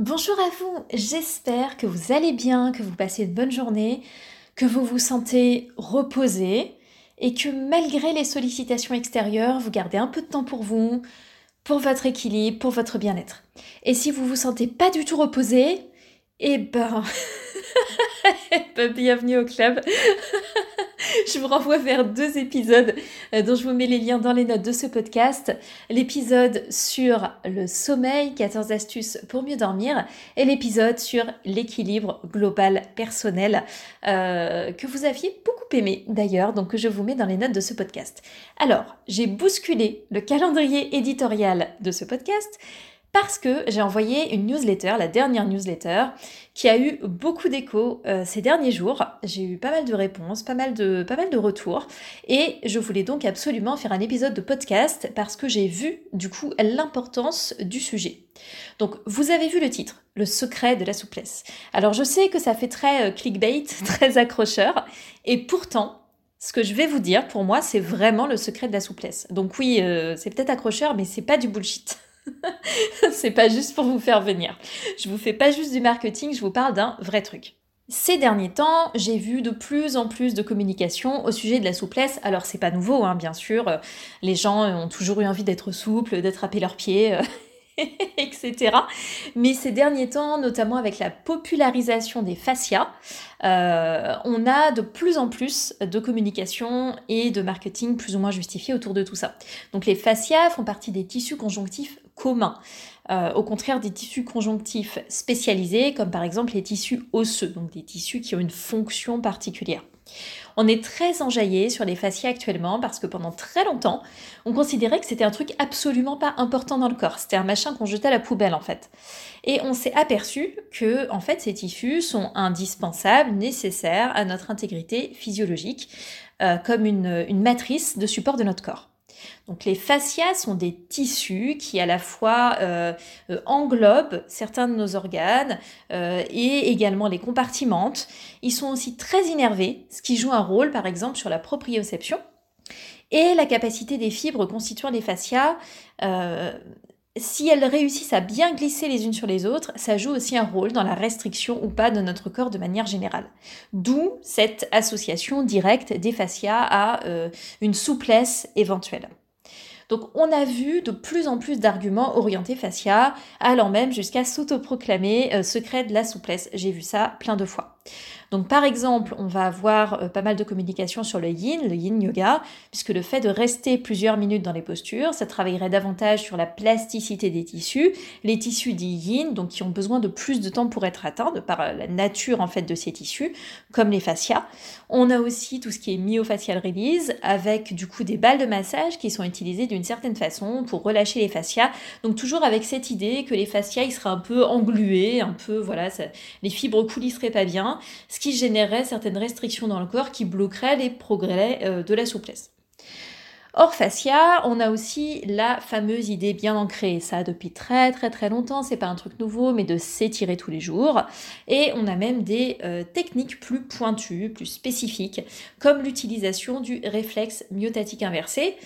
Bonjour à vous, j'espère que vous allez bien, que vous passez une bonne journée, que vous vous sentez reposé et que malgré les sollicitations extérieures, vous gardez un peu de temps pour vous, pour votre équilibre, pour votre bien-être. Et si vous vous sentez pas du tout reposé, eh ben, eh ben bienvenue au club. je vous renvoie vers deux épisodes euh, dont je vous mets les liens dans les notes de ce podcast. L'épisode sur le sommeil, 14 astuces pour mieux dormir, et l'épisode sur l'équilibre global personnel euh, que vous aviez beaucoup aimé d'ailleurs, donc que je vous mets dans les notes de ce podcast. Alors, j'ai bousculé le calendrier éditorial de ce podcast parce que j'ai envoyé une newsletter, la dernière newsletter, qui a eu beaucoup d'écho euh, ces derniers jours. J'ai eu pas mal de réponses, pas mal de, pas mal de retours, et je voulais donc absolument faire un épisode de podcast parce que j'ai vu du coup l'importance du sujet. Donc vous avez vu le titre, le secret de la souplesse. Alors je sais que ça fait très euh, clickbait, très accrocheur, et pourtant ce que je vais vous dire, pour moi, c'est vraiment le secret de la souplesse. Donc oui, euh, c'est peut-être accrocheur, mais c'est pas du bullshit. c'est pas juste pour vous faire venir. Je vous fais pas juste du marketing, je vous parle d'un vrai truc. Ces derniers temps, j'ai vu de plus en plus de communication au sujet de la souplesse. Alors c'est pas nouveau, hein, bien sûr. Les gens ont toujours eu envie d'être souples, d'attraper leurs pieds, etc. Mais ces derniers temps, notamment avec la popularisation des fascias, euh, on a de plus en plus de communication et de marketing plus ou moins justifiés autour de tout ça. Donc les fascias font partie des tissus conjonctifs communs. Euh, au contraire des tissus conjonctifs spécialisés, comme par exemple les tissus osseux, donc des tissus qui ont une fonction particulière. On est très enjaillé sur les fascias actuellement parce que pendant très longtemps, on considérait que c'était un truc absolument pas important dans le corps. C'était un machin qu'on jetait à la poubelle en fait. Et on s'est aperçu que en fait ces tissus sont indispensables, nécessaires à notre intégrité physiologique, euh, comme une matrice de support de notre corps. Donc les fascias sont des tissus qui à la fois euh, euh, englobent certains de nos organes euh, et également les compartimentent. Ils sont aussi très innervés, ce qui joue un rôle par exemple sur la proprioception. Et la capacité des fibres constituant les fascias, si elles réussissent à bien glisser les unes sur les autres, ça joue aussi un rôle dans la restriction ou pas de notre corps de manière générale. D'où cette association directe des fascias à une souplesse éventuelle. Donc on a vu de plus en plus d'arguments orientés fascia, allant même jusqu'à s'autoproclamer euh, secret de la souplesse. J'ai vu ça plein de fois. Donc par exemple, on va avoir euh, pas mal de communication sur le yin, le yin yoga, puisque le fait de rester plusieurs minutes dans les postures, ça travaillerait davantage sur la plasticité des tissus, les tissus dits yin, donc qui ont besoin de plus de temps pour être atteints, de par euh, la nature en fait de ces tissus, comme les fascias. On a aussi tout ce qui est myofacial release, avec du coup des balles de massage qui sont utilisées d'une certaine façon pour relâcher les fascias. Donc toujours avec cette idée que les fascias seraient un peu englués, un peu voilà, les fibres coulisseraient pas bien, ce qui générerait certaines restrictions dans le corps qui bloqueraient les progrès euh, de la souplesse. Or, fascia, on a aussi la fameuse idée bien ancrée, ça depuis très très très longtemps, c'est pas un truc nouveau, mais de s'étirer tous les jours. Et on a même des euh, techniques plus pointues, plus spécifiques, comme l'utilisation du réflexe myotatique inversé,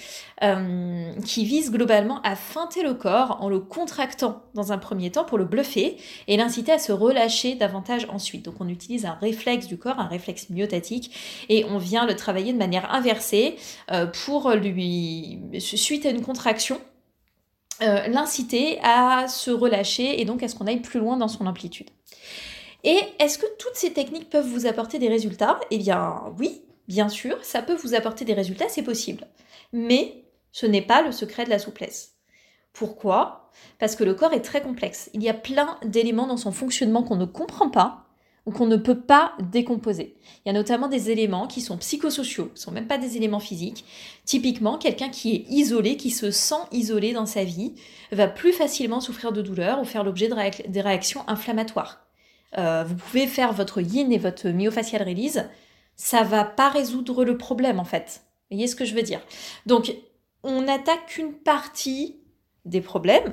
euh, qui vise globalement à feinter le corps en le contractant dans un premier temps pour le bluffer et l'inciter à se relâcher davantage ensuite. Donc on utilise un réflexe du corps, un réflexe myotatique, et on vient le travailler de manière inversée euh, pour lui suite à une contraction, euh, l'inciter à se relâcher et donc à ce qu'on aille plus loin dans son amplitude. Et est-ce que toutes ces techniques peuvent vous apporter des résultats? Eh bien oui, bien sûr, ça peut vous apporter des résultats, c'est possible. Mais ce n'est pas le secret de la souplesse. Pourquoi? Parce que le corps est très complexe. Il y a plein d'éléments dans son fonctionnement qu'on ne comprend pas ou qu'on ne peut pas décomposer. Il y a notamment des éléments qui sont psychosociaux, ne sont même pas des éléments physiques. Typiquement, quelqu'un qui est isolé, qui se sent isolé dans sa vie, va plus facilement souffrir de douleur ou faire l'objet de des réactions inflammatoires. euh, vous pouvez faire votre yin et votre myofascial release, ça va pas résoudre le problème en fait. Vous voyez ce que je veux dire? Donc, on n'attaque qu'une partie des problèmes.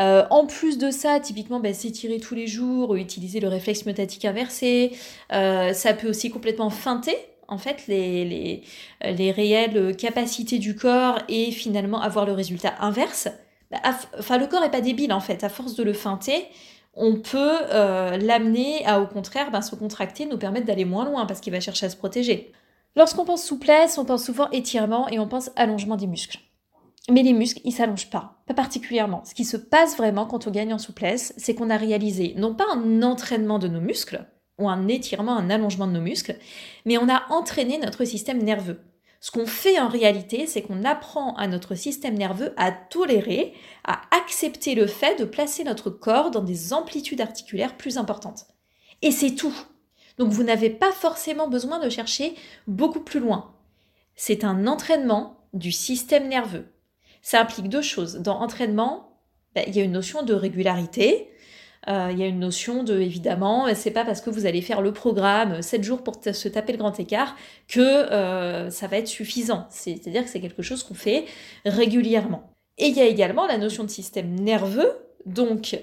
Euh, en plus de ça, typiquement, ben, s'étirer tous les jours, utiliser le réflexe myotatique inversé, euh, ça peut aussi complètement feinter en fait les, les, les, réelles capacités du corps et finalement avoir le résultat inverse. Ben, enfin, le corps est pas débile en fait. À force de le feinter, on peut euh, l'amener à au contraire ben, se contracter, nous permettre d'aller moins loin parce qu'il va chercher à se protéger. Lorsqu'on pense souplesse, on pense souvent étirement et on pense allongement des muscles. Mais les muscles, ils s'allongent pas, pas particulièrement. Ce qui se passe vraiment quand on gagne en souplesse, c'est qu'on a réalisé non pas un entraînement de nos muscles, ou un étirement, un allongement de nos muscles, mais on a entraîné notre système nerveux. Ce qu'on fait en réalité, c'est qu'on apprend à notre système nerveux à tolérer, à accepter le fait de placer notre corps dans des amplitudes articulaires plus importantes. Et c'est tout. Donc vous n'avez pas forcément besoin de chercher beaucoup plus loin. C'est un entraînement du système nerveux. Ça implique deux choses. Dans entraînement, ben, il y a une notion de régularité. Euh, il y a une notion de, évidemment, c'est pas parce que vous allez faire le programme 7 jours pour se taper le grand écart que euh, ça va être suffisant. C'est-à-dire que c'est quelque chose qu'on fait régulièrement. Et il y a également la notion de système nerveux. Donc,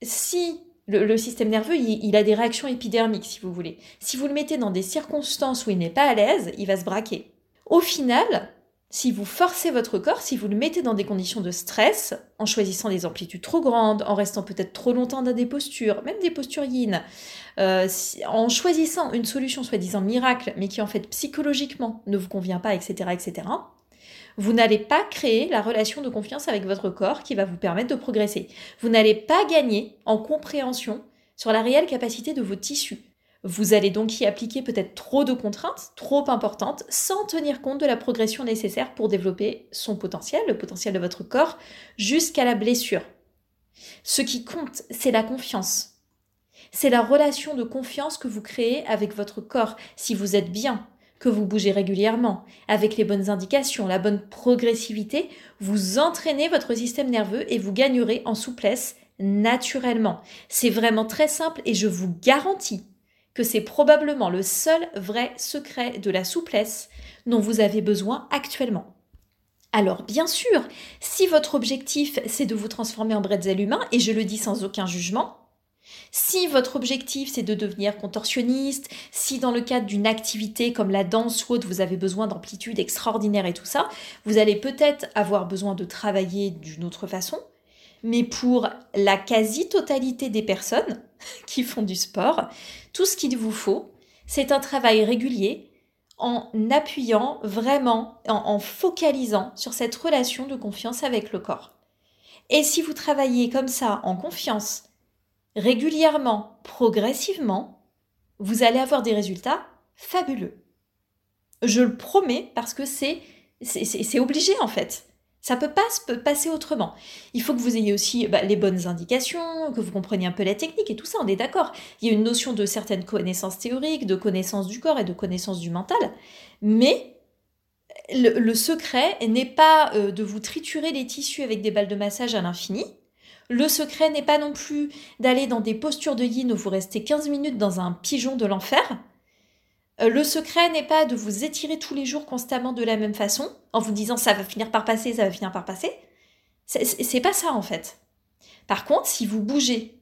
si le, système nerveux, il, a des réactions épidermiques, si vous voulez. Si vous le mettez dans des circonstances où il n'est pas à l'aise, il va se braquer. Au final, si vous forcez votre corps, si vous le mettez dans des conditions de stress, en choisissant des amplitudes trop grandes, en restant peut-être trop longtemps dans des postures, même des postures yin, euh, en choisissant une solution soi-disant miracle, mais qui en fait psychologiquement ne vous convient pas, etc., etc., vous n'allez pas créer la relation de confiance avec votre corps qui va vous permettre de progresser. Vous n'allez pas gagner en compréhension sur la réelle capacité de vos tissus. Vous allez donc y appliquer peut-être trop de contraintes, trop importantes, sans tenir compte de la progression nécessaire pour développer son potentiel, le potentiel de votre corps, jusqu'à la blessure. Ce qui compte, c'est la confiance. C'est la relation de confiance que vous créez avec votre corps si vous êtes bien, que vous bougez régulièrement, avec les bonnes indications, la bonne progressivité, vous entraînez votre système nerveux et vous gagnerez en souplesse naturellement. C'est vraiment très simple et je vous garantis que c'est probablement le seul vrai secret de la souplesse dont vous avez besoin actuellement. Alors bien sûr, si votre objectif c'est de vous transformer en bretzel humain, et je le dis sans aucun jugement, si votre objectif c'est de devenir contorsionniste, si dans le cadre d'une activité comme la danse ou autre vous avez besoin d'amplitude extraordinaire et tout ça, vous allez peut-être avoir besoin de travailler d'une autre façon, mais pour la quasi-totalité des personnes qui font du sport, tout ce qu'il vous faut, c'est un travail régulier en appuyant vraiment, en, focalisant sur cette relation de confiance avec le corps. Et si vous travaillez comme ça, en confiance, régulièrement, progressivement, vous allez avoir des résultats fabuleux. Je le promets parce que c'est c'est obligé en fait. Ça peut pas se passer autrement. Il faut que vous ayez aussi bah, les bonnes indications, que vous compreniez un peu la technique et tout ça, on est d'accord. Il y a une notion de certaines connaissances théoriques, de connaissances du corps et de connaissances du mental, mais le, secret n'est pas euh, de vous triturer les tissus avec des balles de massage à l'infini. Le secret n'est pas non plus d'aller dans des postures de yin où vous restez 15 minutes dans un pigeon de l'enfer. Euh, le secret n'est pas de vous étirer tous les jours constamment de la même façon, en vous disant ça va finir par passer, ça va finir par passer. C'est pas ça en fait. Par contre, si vous bougez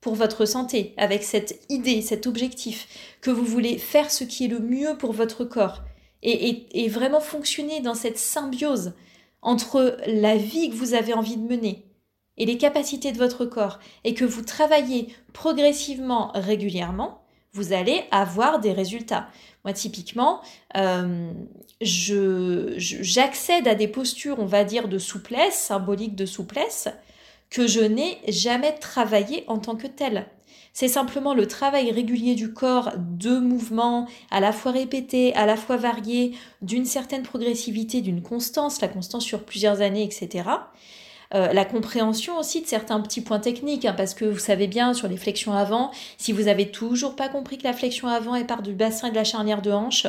pour votre santé, avec cette idée, cet objectif, que vous voulez faire ce qui est le mieux pour votre corps, et, et vraiment fonctionner dans cette symbiose entre la vie que vous avez envie de mener et les capacités de votre corps, et que vous travaillez progressivement, régulièrement, vous allez avoir des résultats. Moi, typiquement, euh, j'accède à des postures, on va dire, de souplesse, symbolique de souplesse, que je n'ai jamais travaillé en tant que telle. C'est simplement le travail régulier du corps, de mouvements, à la fois répétés, à la fois variés, d'une certaine progressivité, d'une constance, la constance sur plusieurs années, etc. Euh, la compréhension aussi de certains petits points techniques, hein, parce que vous savez bien sur les flexions avant, si vous avez toujours pas compris que la flexion avant est part du bassin et de la charnière de hanche,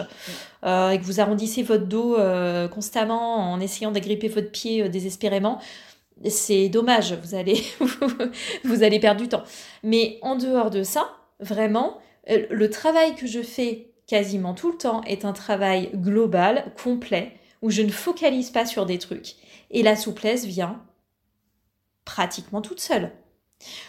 euh, et que vous arrondissez votre dos euh, constamment en essayant d'agripper votre pied désespérément, c'est dommage, vous allez, vous allez perdre du temps. Mais en dehors de ça, Vraiment, euh, le travail que je fais quasiment tout le temps est un travail global, complet, où je ne focalise pas sur des trucs. Et la souplesse vient pratiquement toute seule.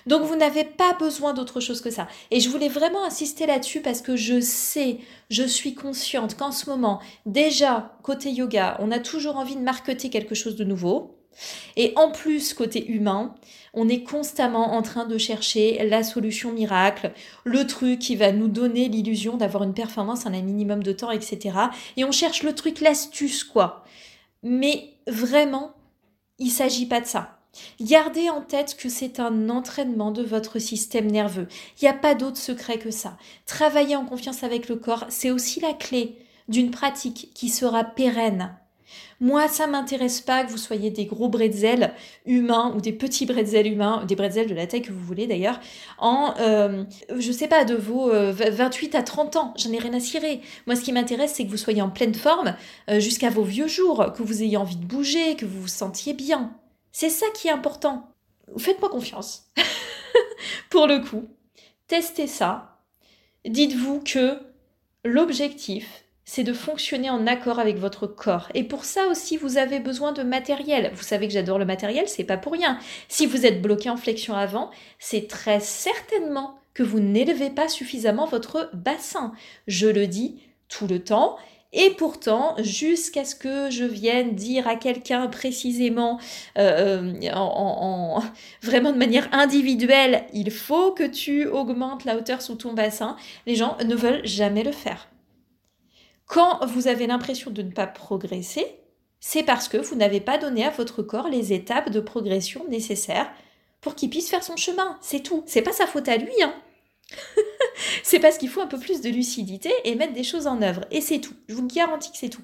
Donc vous n'avez pas besoin d'autre chose que ça. Et je voulais vraiment insister là-dessus parce que je sais, je suis consciente qu'en ce moment, déjà, côté yoga, on a toujours envie de marketer quelque chose de nouveau. Et en plus, côté humain, on est constamment en train de chercher la solution miracle, le truc qui va nous donner l'illusion d'avoir une performance en un minimum de temps, etc. Et on cherche le truc, l'astuce, quoi. Mais vraiment, il s'agit pas de ça. Gardez en tête que c'est un entraînement de votre système nerveux. Il n'y a pas d'autre secret que ça. Travailler en confiance avec le corps, c'est aussi la clé d'une pratique qui sera pérenne. Moi, ça m'intéresse pas que vous soyez des gros bretzels humains ou des petits bretzels humains, des bretzels de la taille que vous voulez d'ailleurs, en, euh, je sais pas, de vos 28 euh, à 30 ans. J'en ai rien à cirer. Moi, ce qui m'intéresse, c'est que vous soyez en pleine forme euh, jusqu'à vos vieux jours, que vous ayez envie de bouger, que vous vous sentiez bien. C'est ça qui est important. Faites-moi confiance. Pour le coup, testez ça. Dites-vous que l'objectif, c'est de fonctionner en accord avec votre corps. Et pour ça aussi, vous avez besoin de matériel. Vous savez que j'adore le matériel, c'est pas pour rien. Si vous êtes bloqué en flexion avant, c'est très certainement que vous n'élevez pas suffisamment votre bassin. Je le dis tout le temps et pourtant, jusqu'à ce que je vienne dire à quelqu'un précisément, euh, euh, en, vraiment de manière individuelle, il faut que tu augmentes la hauteur sous ton bassin, les gens ne veulent jamais le faire. Quand vous avez l'impression de ne pas progresser, c'est parce que vous n'avez pas donné à votre corps les étapes de progression nécessaires pour qu'il puisse faire son chemin. C'est tout. C'est pas sa faute à lui, hein. c'est parce qu'il faut un peu plus de lucidité et mettre des choses en œuvre. Et c'est tout. Je vous garantis que c'est tout.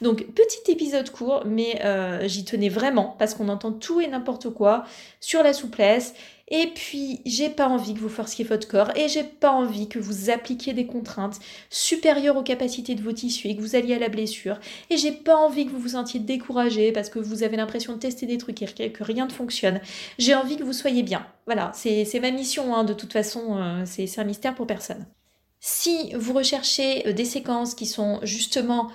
Donc, petit épisode court, mais euh, j'y tenais vraiment parce qu'on entend tout et n'importe quoi sur la souplesse. Et puis, j'ai pas envie que vous forciez votre corps et j'ai pas envie que vous appliquiez des contraintes supérieures aux capacités de vos tissus et que vous alliez à la blessure. Et j'ai pas envie que vous vous sentiez découragé parce que vous avez l'impression de tester des trucs et que rien ne fonctionne. J'ai envie que vous soyez bien. Voilà, c'est ma mission. Hein, de toute façon, euh, c'est un mystère pour personne. Si vous recherchez euh, des séquences qui sont justement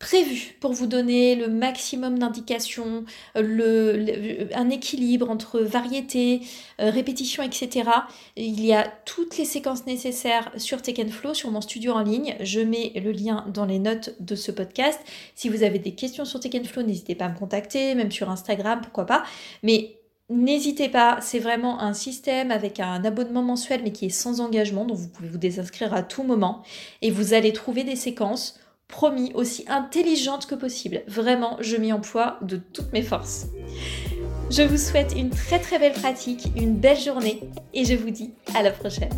prévu pour vous donner le maximum d'indications, le, un équilibre entre variété, euh, répétition, etc. Il y a toutes les séquences nécessaires sur Take Flow, sur mon studio en ligne. Je mets le lien dans les notes de ce podcast. Si vous avez des questions sur Take Flow, n'hésitez pas à me contacter, même sur Instagram, pourquoi pas. Mais N'hésitez pas, c'est vraiment un système avec un abonnement mensuel mais qui est sans engagement, donc vous pouvez vous désinscrire à tout moment et vous allez trouver des séquences promis, aussi intelligente que possible. Vraiment, je m'y emploie de toutes mes forces. Je vous souhaite une très très belle pratique, une belle journée et je vous dis à la prochaine.